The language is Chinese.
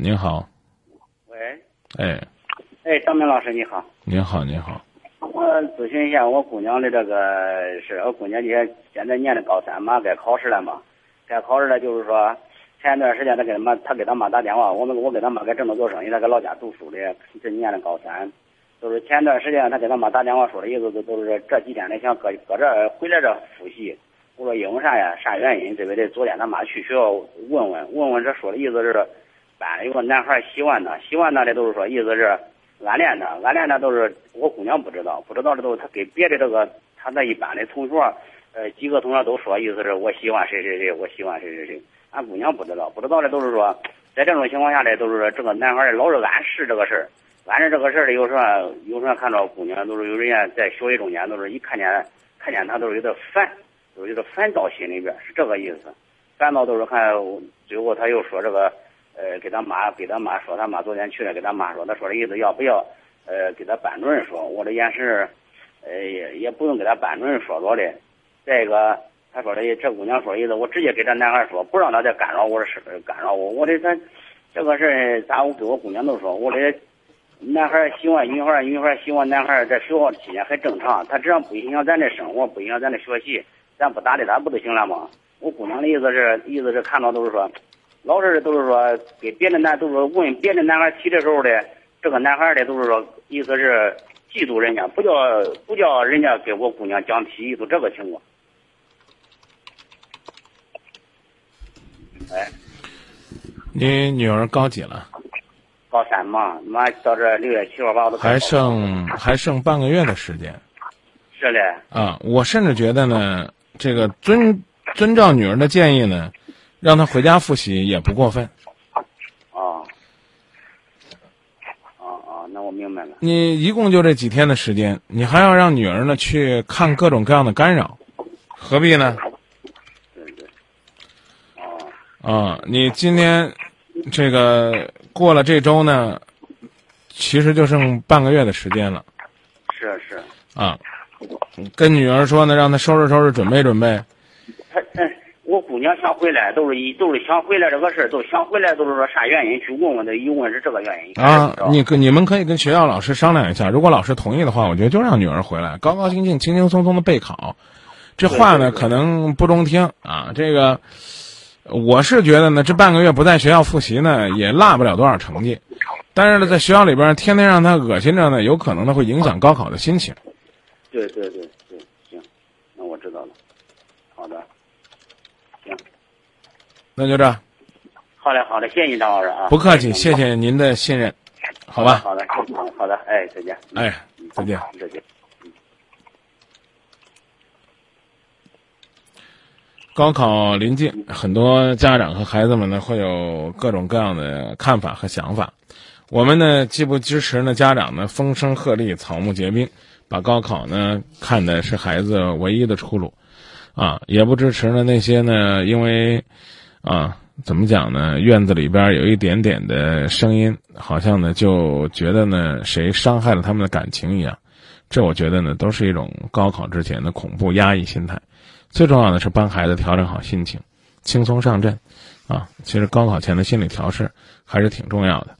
您好，喂，哎，哎，张明老师你好，您好，您好，我咨询一下我姑娘的这个事。我姑娘也现在念的高三嘛，该考试了嘛，该考试了，就是说前一段时间她给他妈，她给她妈打电话，我们我给她妈在郑州做生意，她搁老家读书的，这念的高三，就是前段时间她给她妈打电话说的意思就都是这几天的想搁搁这回来这复习。我说因为啥呀？啥原因？这个得昨天他妈去学校问问问问，这说的意思是。班里有个男孩喜欢她，喜欢她的都是说意思是暗恋她，暗恋她都是我姑娘不知道，不知道的都是她给别的这个她那一班的同学，呃几个同学都说意思是我喜欢谁谁谁，我喜欢谁谁谁，俺姑娘不知道，不知道的都是说在这种情况下呢，都是说这个男孩老是暗示这个事儿，暗示这个事儿的有时候有时候看着姑娘都是有人家在学习中间都是一看见看见她都是有点烦，都是有点烦躁心里边是这个意思，烦躁都是看最后他又说这个。呃，给他妈，给他妈说，他妈昨天去了，给他妈说，他说的意思要不要，呃，给他班主任说。我的眼神，呃，也也不用给他班主任说着的。再一个，他说的这姑娘说的意思，我直接给这男孩说，不让他再干扰我的事，干扰我。我的咱这个事咋我给我姑娘都说，我的男孩喜欢女孩，女孩喜欢男孩，在学校期间很正常。他只要不影响咱的生活，不影响咱的学习，咱不搭理他不就行了吗？我姑娘的意思是，意思是看到都是说。老是都是说给别的男都是问别的男孩提的时候的，这个男孩的都是说意思是嫉妒人家，不叫不叫人家给我姑娘讲提，就这个情况。哎，你女儿高几了？高三嘛，妈到这六月七号把我都还剩还剩半个月的时间。是的。啊，我甚至觉得呢，这个遵遵照女儿的建议呢。让他回家复习也不过分。哦，哦哦，那我明白了。你一共就这几天的时间，你还要让女儿呢去看各种各样的干扰，何必呢？对对。哦。啊，你今天这个过了这周呢，其实就剩半个月的时间了。是是。啊，跟女儿说呢，让她收拾收拾，准备准备。我姑娘想回来，都是一都是想回来这个事儿，都想回来，都是说啥原因？去问问的，一问是这个原因。啊，你跟你们可以跟学校老师商量一下，如果老师同意的话，我觉得就让女儿回来，高高兴兴、轻轻松松的备考。这话呢，可能不中听啊。这个，我是觉得呢，这半个月不在学校复习呢，也落不了多少成绩。但是呢，在学校里边天天让他恶心着呢，有可能呢会影响高考的心情。对对对对，行，那我知道了。好的。那就这样。好嘞，好嘞，谢谢你，张老师啊。不客气，谢谢您的信任，好吧。好的，好的，哎，再见。哎，再见。再见。高考临近，很多家长和孩子们呢会有各种各样的看法和想法。我们呢既不支持呢家长呢风声鹤唳、草木皆兵，把高考呢看的是孩子唯一的出路，啊，也不支持呢那些呢因为。啊，怎么讲呢？院子里边有一点点的声音，好像呢就觉得呢谁伤害了他们的感情一样。这我觉得呢都是一种高考之前的恐怖压抑心态。最重要的是帮孩子调整好心情，轻松上阵。啊，其实高考前的心理调试还是挺重要的。